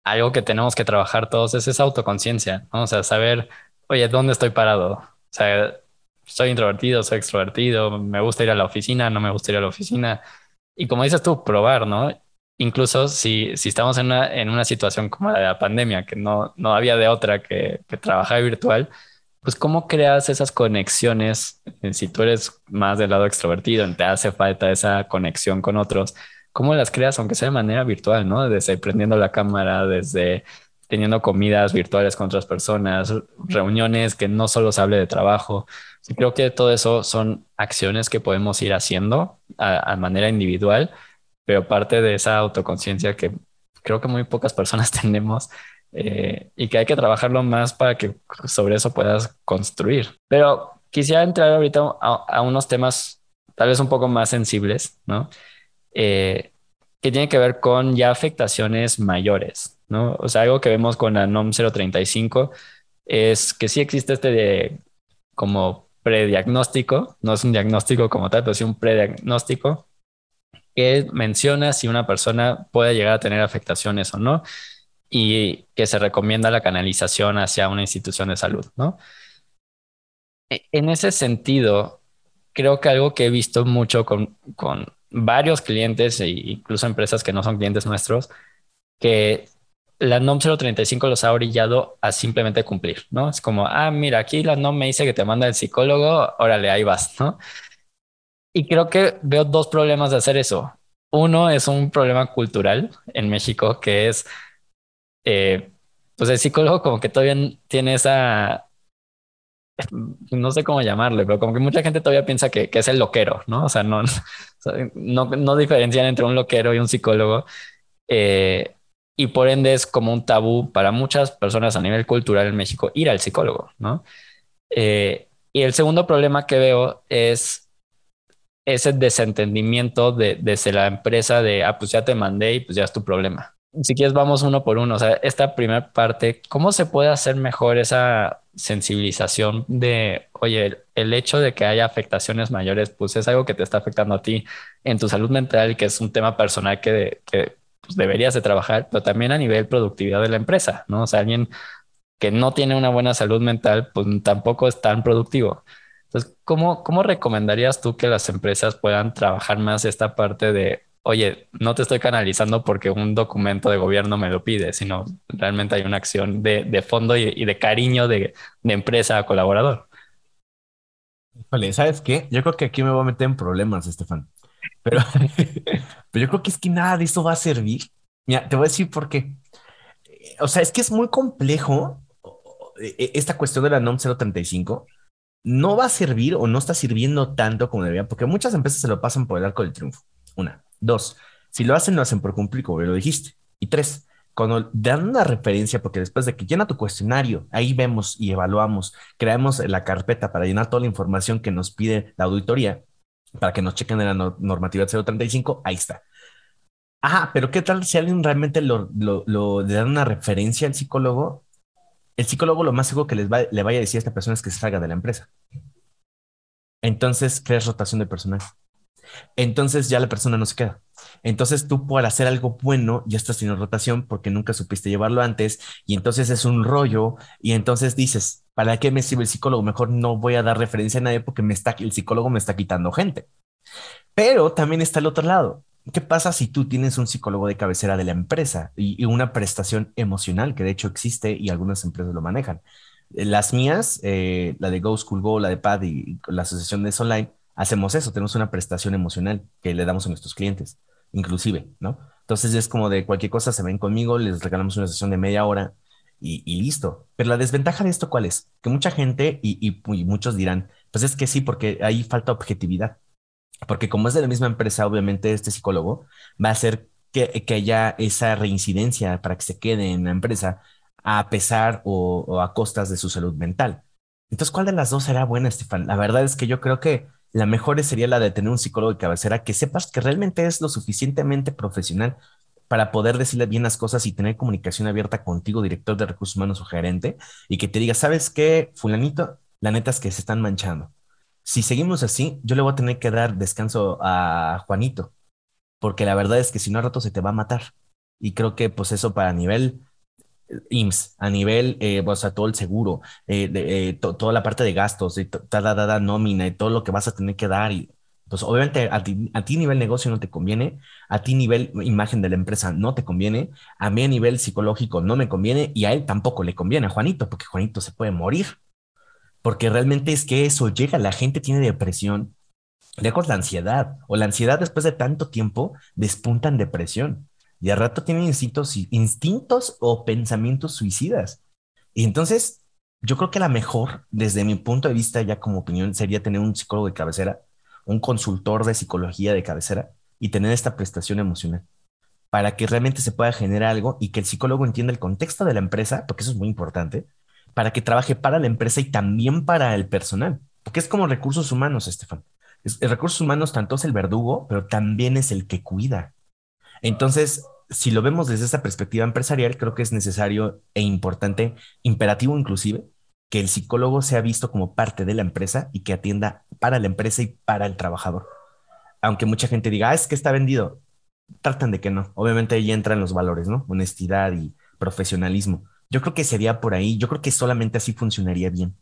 algo que tenemos que trabajar todos es esa autoconciencia, ¿no? O sea, saber, oye, ¿dónde estoy parado? O sea, soy introvertido, soy extrovertido, me gusta ir a la oficina, no me gusta ir a la oficina. Y como dices tú, probar, ¿no? incluso si, si estamos en una, en una situación como la de la pandemia, que no, no había de otra que, que trabajar virtual, pues cómo creas esas conexiones, si tú eres más del lado extrovertido, te hace falta esa conexión con otros, ¿cómo las creas aunque sea de manera virtual, ¿no? Desde prendiendo la cámara, desde teniendo comidas virtuales con otras personas, reuniones que no solo se hable de trabajo. creo que todo eso son acciones que podemos ir haciendo a, a manera individual pero parte de esa autoconciencia que creo que muy pocas personas tenemos eh, y que hay que trabajarlo más para que sobre eso puedas construir. Pero quisiera entrar ahorita a, unos temas tal vez un poco más sensibles, ¿no? Eh, que tienen que ver con ya afectaciones mayores, ¿no? O sea, algo que vemos con la NOM 035 es que sí existe este de como prediagnóstico, no es un diagnóstico como tal, pero sí un prediagnóstico que menciona si una persona puede llegar a tener afectaciones o no y que se recomienda la canalización hacia una institución de salud, ¿no? E, en ese sentido, creo que algo que he visto mucho con, con varios clientes e incluso empresas que no son clientes nuestros, que la NOM 035 los ha orillado a simplemente cumplir, ¿no? Es como, ah, mira, aquí la NOM me dice que te manda el psicólogo, órale, ahí vas, ¿no? Y creo que veo dos problemas de hacer eso. Uno es un problema cultural en México, que es, eh, pues el psicólogo como que todavía tiene esa, no sé cómo llamarle, pero como que mucha gente todavía piensa que, que es el loquero, ¿no? O sea, no, no, no diferencian entre un loquero y un psicólogo. Eh, y por ende es como un tabú para muchas personas a nivel cultural en México ir al psicólogo, ¿no? Eh, y el segundo problema que veo es ese desentendimiento de, desde la empresa de, ah, pues ya te mandé y pues ya es tu problema. Si quieres, vamos uno por uno. O sea, esta primera parte, ¿cómo se puede hacer mejor esa sensibilización de, oye, el, hecho de que haya afectaciones mayores, pues es algo que te está afectando a ti en tu salud mental, que es un tema personal que, que pues, deberías de trabajar, pero también a nivel productividad de la empresa, ¿no? O sea, alguien que no tiene una buena salud mental, pues tampoco es tan productivo. Entonces, ¿cómo, cómo recomendarías tú que las empresas puedan trabajar más esta parte de, oye, no te estoy canalizando porque un documento de gobierno me lo pide, sino realmente hay una acción de, de fondo y, de cariño de, de empresa a colaborador? Vale, ¿sabes qué? Yo creo que aquí me voy a meter en problemas, Estefan. Pero, pero yo creo que es que nada de eso va a servir. Mira, te voy a decir por qué. O sea, es que es muy complejo e, e, esta cuestión de la NOM 035. No va a servir o no está sirviendo tanto como debería, porque muchas empresas se lo pasan por el arco del triunfo. Una. Dos, si lo hacen, lo hacen por cumplir, como lo dijiste. Y tres, cuando dan una referencia, porque después de que llena tu cuestionario, ahí vemos y evaluamos, creamos la carpeta para llenar toda la información que nos pide la auditoría, para que nos chequen en la normativa 035, ahí está. Ajá, pero ¿qué tal si alguien realmente lo, lo, le dan una referencia al psicólogo? El psicólogo lo más seguro que les le vaya a decir a esta persona es que se salga de la empresa. Entonces crees rotación de personal. Entonces ya la persona no se queda. Entonces tú por hacer algo bueno ya estás sin rotación porque nunca supiste llevarlo antes y entonces es un rollo y entonces dices, ¿para qué me sirve el psicólogo? Mejor no voy a dar referencia a nadie porque me está, el psicólogo me está quitando gente. Pero también está el otro lado. ¿Qué pasa si tú tienes un psicólogo de cabecera de la empresa y, una prestación emocional que de hecho existe y algunas empresas lo manejan? Las mías, eh, la de Go School Go, la de PAD y la asociación de Online, hacemos eso, tenemos una prestación emocional que le damos a nuestros clientes, inclusive, ¿no? Entonces es como de cualquier cosa, se ven conmigo, les regalamos una sesión de media hora y, listo. Pero la desventaja de esto, ¿cuál es? Que mucha gente y, y, muchos dirán, pues es que sí, porque ahí falta objetividad. Porque como es de la misma empresa, obviamente este psicólogo va a hacer que, que haya esa reincidencia para que se quede en la empresa a pesar o, a costas de su salud mental. Entonces, ¿cuál de las dos será buena, Estefan? La verdad es que yo creo que la mejor sería la de tener un psicólogo de cabecera que sepas que realmente es lo suficientemente profesional para poder decirle bien las cosas y tener comunicación abierta contigo, director de recursos humanos o gerente, y que te diga, ¿sabes qué, fulanito? La neta es que se están manchando. Si seguimos así, yo le voy a tener que dar descanso a Juanito, porque la verdad es que si no a rato se te va a matar. Y creo que pues eso para nivel IMSS, a nivel, eh, o sea, todo el seguro, eh, de, eh, toda la parte de gastos, de toda la nómina y todo lo que vas a tener que dar. Y, pues obviamente a ti, a ti nivel negocio no te conviene, a ti nivel imagen de la empresa no te conviene, a mí a nivel psicológico no me conviene y a él tampoco le conviene, a Juanito, porque Juanito se puede morir. Porque realmente es que eso llega, la gente tiene depresión, lejos la ansiedad, o la ansiedad después de tanto tiempo despunta en depresión y al rato tienen instintos, o pensamientos suicidas. Y entonces, yo creo que la mejor, desde mi punto de vista, ya como opinión, sería tener un psicólogo de cabecera, un consultor de psicología de cabecera y tener esta prestación emocional para que realmente se pueda generar algo y que el psicólogo entienda el contexto de la empresa, porque eso es muy importante, para que trabaje para la empresa y también para el personal, porque es como recursos humanos, Estefan. Es, recursos humanos tanto es el verdugo, pero también es el que cuida. Entonces, si lo vemos desde esta perspectiva empresarial, creo que es necesario e importante, imperativo inclusive, que el psicólogo sea visto como parte de la empresa y que atienda para la empresa y para el trabajador. Aunque mucha gente diga, ah, es que está vendido, tratan de que no. Obviamente ahí entran los valores, ¿no? Honestidad y profesionalismo. Yo creo que sería por ahí, yo creo que solamente así funcionaría bien,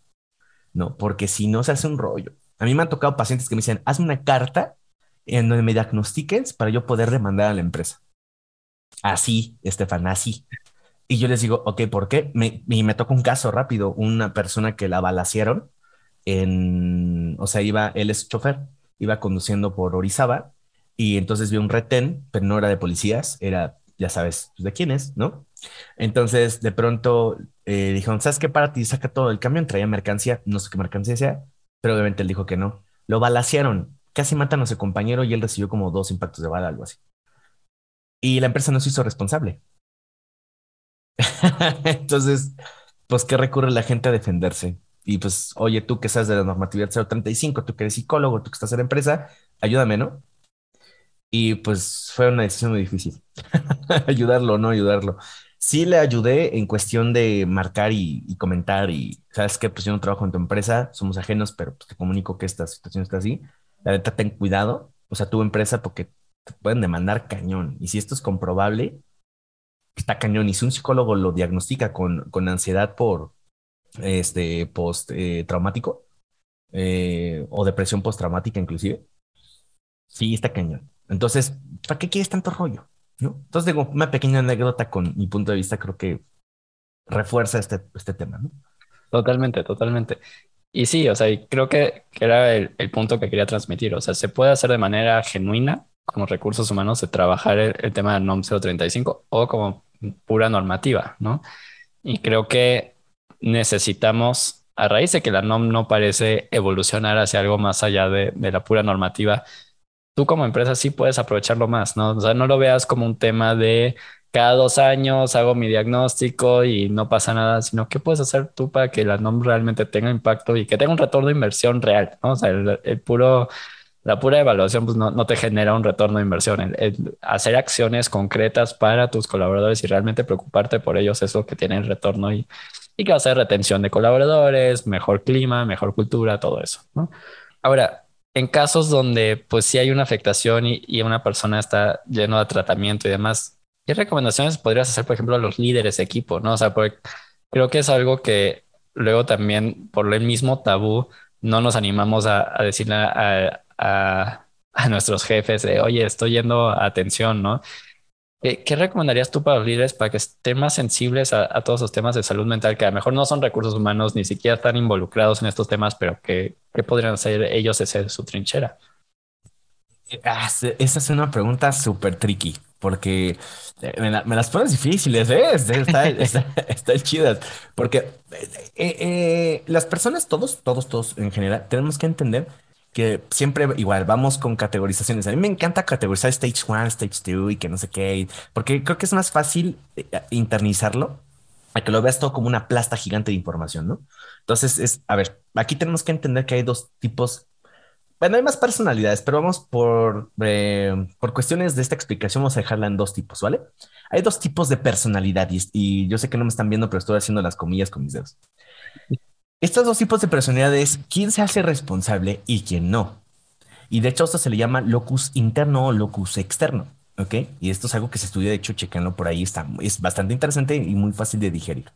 ¿no? Porque si no se hace un rollo. A mí me han tocado pacientes que me dicen, hazme una carta en donde me diagnostiques para yo poder demandar a la empresa. Así, Estefan, así. Y yo les digo, ok, ¿por qué? Me, y me toca un caso rápido, una persona que la balacieron en, o sea, iba, él es chofer, iba conduciendo por Orizaba y entonces vio un retén, pero no era de policías, era, ya sabes, pues, de quién es, ¿no? Entonces, de pronto eh, dijeron, ¿sabes qué? Para ti, saca todo el camión, traía mercancía, no sé qué mercancía sea, pero obviamente él dijo que no. Lo balacearon, casi matan a su compañero y él recibió como dos impactos de bala, algo así. Y la empresa no se hizo responsable. Entonces, pues, ¿qué recurre la gente a defenderse? Y pues, oye, tú que sabes de la normatividad 035, tú que eres psicólogo, tú que estás en la empresa, ayúdame, ¿no? Y pues fue una decisión muy difícil. ayudarlo o no ayudarlo. Sí le ayudé en cuestión de marcar y, comentar y, ¿sabes qué? Pues yo no trabajo en tu empresa, somos ajenos, pero pues te comunico que esta situación está así. La ten cuidado, o sea, tu empresa, porque te pueden demandar cañón. Y si esto es comprobable, está cañón. Y si un psicólogo lo diagnostica con, con ansiedad por este post-traumático eh, eh, o depresión post-traumática inclusive, sí, está cañón. Entonces, ¿para qué quieres tanto rollo? ¿No? Entonces, digo, una pequeña anécdota con mi punto de vista creo que refuerza este, este tema, ¿no? Totalmente, totalmente. Y sí, o sea, creo que, era el, punto que quería transmitir. O sea, se puede hacer de manera genuina como recursos humanos de trabajar el, el tema del NOM 035 o como pura normativa, ¿no? Y creo que necesitamos, a raíz de que la NOM no parece evolucionar hacia algo más allá de la pura normativa, tú como empresa sí puedes aprovecharlo más, ¿no? O sea, no lo veas como un tema de cada dos años hago mi diagnóstico y no pasa nada, sino qué puedes hacer tú para que la NOM realmente tenga impacto y que tenga un retorno de inversión real, ¿no? O sea, el, puro, la pura evaluación pues no, no, te genera un retorno de inversión. El, hacer acciones concretas para tus colaboradores y realmente preocuparte por ellos es lo que tiene el retorno y, y que va a ser retención de colaboradores, mejor clima, mejor cultura, todo eso, ¿no? Ahora, en casos donde pues sí hay una afectación y, una persona está lleno de tratamiento y demás, ¿qué recomendaciones podrías hacer, por ejemplo, a los líderes de equipo? ¿no? O sea, porque creo que es algo que luego también por el mismo tabú no nos animamos a, decirle a, nuestros jefes de, oye, estoy yendo a atención, ¿no? ¿Qué, recomendarías tú para los líderes para que estén más sensibles a, todos los temas de salud mental que a lo mejor no son recursos humanos, ni siquiera están involucrados en estos temas, pero que, podrían hacer ellos ese su trinchera? Ah, esa es una pregunta súper tricky, porque eh, me, las pones difíciles, ¿eh? Está, está, chidas, porque eh, eh, las personas, todos, todos, todos en general, tenemos que entender que siempre igual vamos con categorizaciones. A mí me encanta categorizar Stage 1, Stage 2 y que no sé qué, porque creo que es más fácil eh, internizarlo a que lo veas todo como una plasta gigante de información, ¿no? Entonces, es, a ver, aquí tenemos que entender que hay dos tipos. Bueno, hay más personalidades, pero vamos por, eh, por cuestiones de esta explicación, vamos a dejarla en dos tipos, ¿vale? Hay dos tipos de personalidad y, y yo sé que no me están viendo, pero estoy haciendo las comillas con mis dedos. Estos dos tipos de personalidades, quién se hace responsable y quién no. Y de hecho esto se le llama locus interno o locus externo, ¿ok? Y esto es algo que se estudia, de hecho, chequenlo por ahí, está, es bastante interesante y muy fácil de digerir.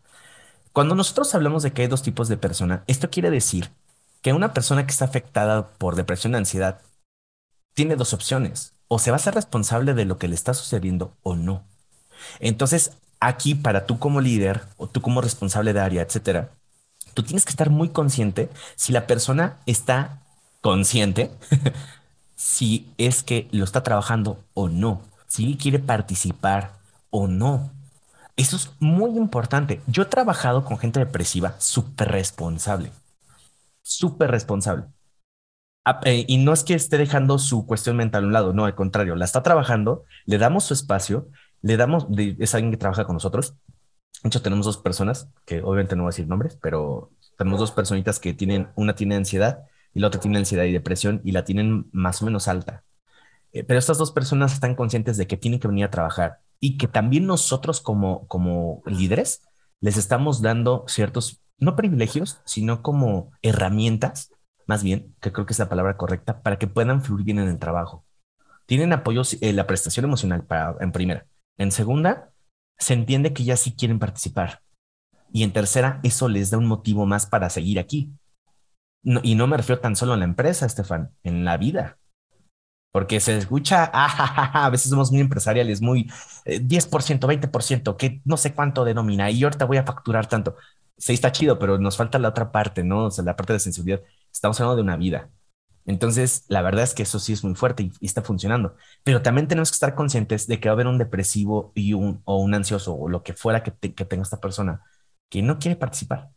Cuando nosotros hablamos de que hay dos tipos de persona, esto quiere decir que una persona que está afectada por depresión ansiedad tiene dos opciones, o se va a ser responsable de lo que le está sucediendo o no. Entonces, aquí para tú como líder o tú como responsable de área, etcétera, tú tienes que estar muy consciente si la persona está consciente, si es que lo está trabajando o no, si quiere participar o no. Eso es muy importante. Yo he trabajado con gente depresiva súper responsable, súper responsable. Ah, eh, y no es que esté dejando su cuestión mental a un lado, no, al contrario, la está trabajando, le damos su espacio, le damos, es alguien que trabaja con nosotros, de hecho, tenemos dos personas, que obviamente no voy a decir nombres, pero tenemos dos personitas que tienen, una tiene ansiedad y la otra tiene ansiedad y depresión y la tienen más o menos alta. Eh, pero estas dos personas están conscientes de que tienen que venir a trabajar y que también nosotros como, como líderes les estamos dando ciertos, no privilegios, sino como herramientas, más bien, que creo que es la palabra correcta, para que puedan fluir bien en el trabajo. Tienen apoyo, eh, la prestación emocional para, en primera. En segunda, se entiende que ya sí quieren participar. Y en tercera, eso les da un motivo más para seguir aquí. y no me refiero tan solo a la empresa, Estefan, en la vida. porque se escucha, ah, a veces somos muy empresariales, muy 10%, 20%, que no sé cuánto denomina, y ahorita voy a facturar tanto. Sí, está chido, pero nos falta la otra parte, ¿no? O sea, la parte de sensibilidad. Estamos hablando de una vida. Entonces, la verdad es que eso sí es muy fuerte y, está funcionando. Pero también tenemos que estar conscientes de que va a haber un depresivo y un, o un ansioso o lo que fuera que, tenga esta persona que no quiere participar.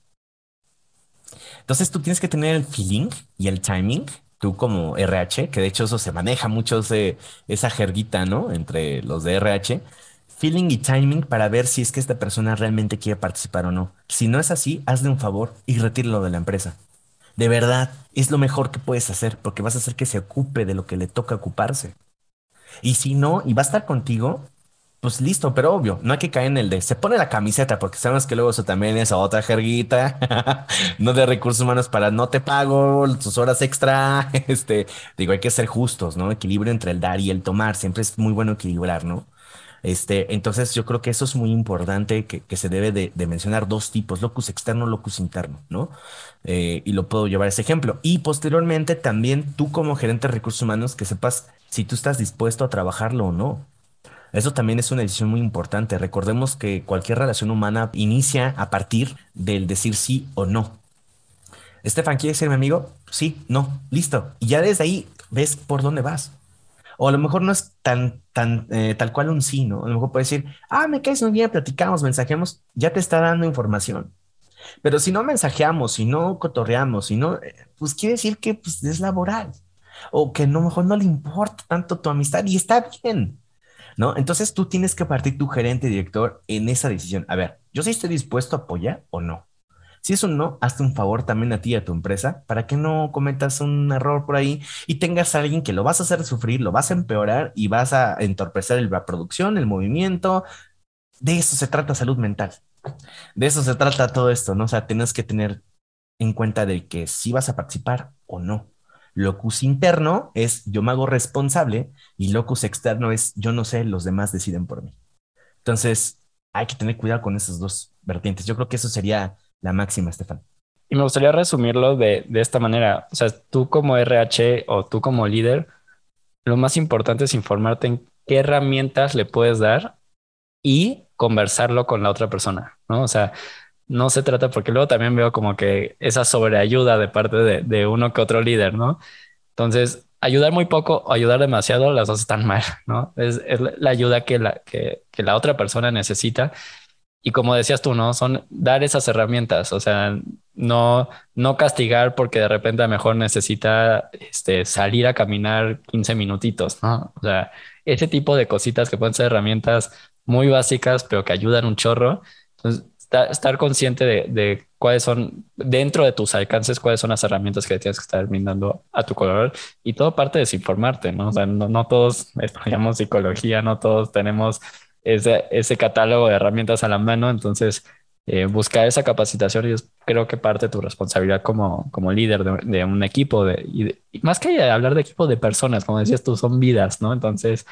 Entonces, tú tienes que tener el feeling y el timing tú como RH, que de hecho eso se maneja mucho esa jerguita, ¿no? Entre los de RH, feeling y timing para ver si es que esta persona realmente quiere participar o no. Si no es así, hazle un favor y retíralo de la empresa. De verdad, es lo mejor que puedes hacer porque vas a hacer que se ocupe de lo que le toca ocuparse. Y si no, y va a estar contigo, pues listo, pero obvio, no hay que caer en el de se pone la camiseta, porque sabemos que luego eso también es otra jerguita, no de recursos humanos para no te pago tus horas extra. Este, digo, hay que ser justos, ¿no? Equilibrio entre el dar y el tomar, siempre es muy bueno equilibrar, ¿no? Este, entonces yo creo que eso es muy importante que, se debe de, mencionar dos tipos, locus externo, locus interno, ¿no? Eh, y lo puedo llevar a ese ejemplo. Y posteriormente también tú como gerente de recursos humanos que sepas si tú estás dispuesto a trabajarlo o no. Eso también es una decisión muy importante. Recordemos que cualquier relación humana inicia a partir del decir sí o no. Estefan, ¿quieres ser mi amigo? Sí, no, listo. Y ya desde ahí ves por dónde vas. O a lo mejor no es tan, tan, eh, tal cual un sí, ¿no? A lo mejor puedes decir, ah, me caes muy bien, platicamos, mensajeamos, ya te está dando información. Pero si no mensajeamos, si no cotorreamos, si no, eh, pues quiere decir que pues, es laboral. O que a lo mejor no le importa tanto tu amistad y está bien. ¿no? Entonces tú tienes que partir tu gerente director en esa decisión. A ver, yo sí estoy dispuesto a apoyar o no. Si es un no, hazte un favor también a ti y a tu empresa para que no cometas un error por ahí y tengas a alguien que lo vas a hacer sufrir, lo vas a empeorar y vas a entorpecer la producción, el movimiento. De eso se trata salud mental. De eso se trata todo esto, ¿no? O sea, tienes que tener en cuenta de que si vas a participar o no. Locus interno es yo me hago responsable y locus externo es yo no sé, los demás deciden por mí. Entonces, hay que tener cuidado con esas dos vertientes. Yo creo que eso sería la máxima, Estefan. Y me gustaría resumirlo de, de esta manera. O sea, tú como RH o tú como líder, lo más importante es informarte en qué herramientas le puedes dar y conversarlo con la otra persona, ¿no? O sea, no se trata, porque luego también veo como que esa sobreayuda de parte de, uno que otro líder, ¿no? Entonces, ayudar muy poco o ayudar demasiado, las dos están mal, ¿no? Es, la ayuda que la, que, la otra persona necesita. Y como decías tú, ¿no? Son dar esas herramientas, o sea, no, no castigar porque de repente a lo mejor necesita este, salir a caminar 15 minutitos, ¿no? O sea, ese tipo de cositas que pueden ser herramientas muy básicas, pero que ayudan un chorro. Entonces, estar, consciente de, cuáles son, dentro de tus alcances, cuáles son las herramientas que tienes que estar brindando a tu colaborador. Y todo parte de desinformarte, ¿no? O sea, no, todos estudiamos psicología, no todos tenemos ese, ese catálogo de herramientas a la mano. Entonces, eh, buscar esa capacitación y creo que parte de tu responsabilidad como, como líder de, un equipo de, y, más que hablar de equipo de personas, como decías tú, son vidas, ¿no? Entonces,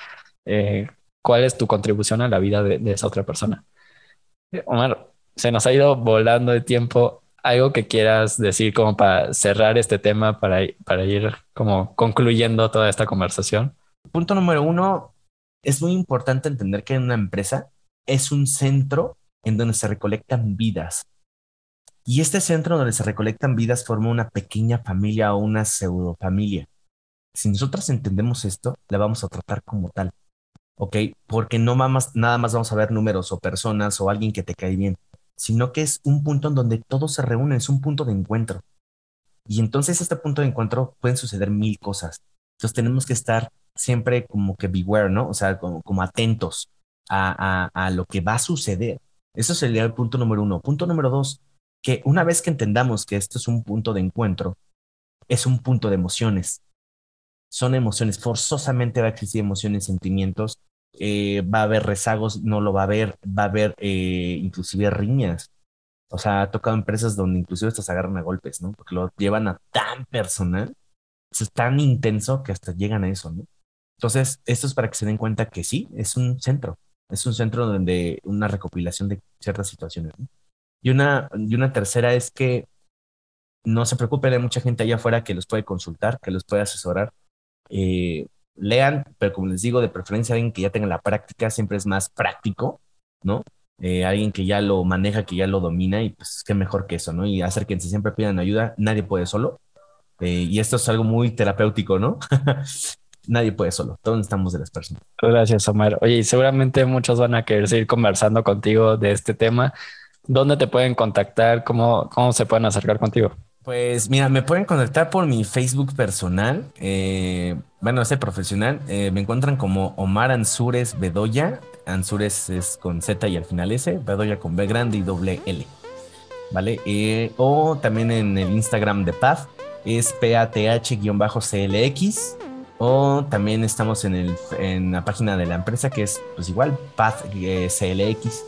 eh, ¿cuál es tu contribución a la vida de, de esa otra persona? Omar, se nos ha ido volando de tiempo. ¿Algo que quieras decir como para cerrar este tema, para, para ir como concluyendo toda esta conversación? Punto número uno, es muy importante entender que una empresa es un centro en donde se recolectan vidas. Y este centro donde se recolectan vidas forma una pequeña familia o una pseudo familia. Si nosotros entendemos esto, la vamos a tratar como tal. ¿Ok? Porque no vamos, nada más vamos a ver números o personas o alguien que te cae bien sino que es un punto en donde todos se reúnen, es un punto de encuentro. Y entonces este punto de encuentro pueden suceder mil cosas. Entonces tenemos que estar siempre como que beware, ¿no? O sea, como, atentos a, a, lo que va a suceder. Eso sería el punto número uno. Punto número dos, que una vez que entendamos que esto es un punto de encuentro, es un punto de emociones. Son emociones, forzosamente va a existir emociones, sentimientos, eh, va a haber rezagos, no lo va a haber, va a haber eh, inclusive riñas. O sea, ha tocado empresas donde inclusive estos agarran a golpes, ¿no? Porque lo llevan a tan personal, es tan intenso que hasta llegan a eso, ¿no? Entonces, esto es para que se den cuenta que sí, es un centro, es un centro donde una recopilación de ciertas situaciones. ¿no? Y, una, y una tercera es que no se preocupen, hay mucha gente allá afuera que los puede consultar, que los puede asesorar. Eh, lean, pero como les digo, de preferencia alguien que ya tenga la práctica, siempre es más práctico, ¿no? Eh, alguien que ya lo maneja, que ya lo domina y pues qué mejor que eso, ¿no? Y acérquense, siempre pidan ayuda, nadie puede solo. Eh, y esto es algo muy terapéutico, ¿no? nadie puede solo, todos estamos de las personas. Gracias, Omar. Oye, y seguramente muchos van a querer seguir conversando contigo de este tema. ¿Dónde te pueden contactar? ¿Cómo, cómo se pueden acercar contigo? Pues mira, me pueden contactar por mi Facebook personal, eh, bueno, ese profesional, eh, me encuentran como Omar Ansures Bedoya, Ansures es con Z y al final S, Bedoya con B grande y doble L, ¿vale? Eh, o también en el Instagram de Path, es PATH-CLX, o también estamos en, el, en la página de la empresa que es pues igual, Path CLX,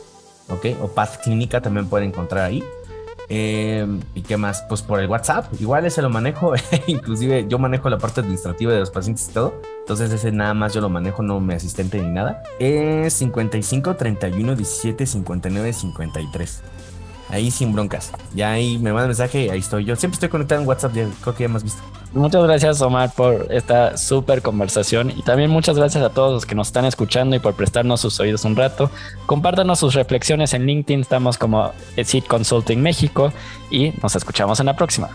¿ok? O Path Clínica también pueden encontrar ahí. Em, ¿Y qué más? Pues por el WhatsApp, igual ese lo manejo, inclusive yo manejo la parte administrativa de los pacientes y todo, entonces ese nada más yo lo manejo, no mi asistente ni nada. Es 55 31 17 59 53. Ahí sin broncas. Ya ahí me manda mensaje, ahí estoy yo. Siempre estoy conectado en WhatsApp, ya, creo que ya hemos visto. Muchas gracias, Omar, por esta súper conversación. Y también muchas gracias a todos los que nos están escuchando y por prestarnos sus oídos un rato. Compártanos sus reflexiones en LinkedIn. Estamos como Seed Consulting México y nos escuchamos en la próxima.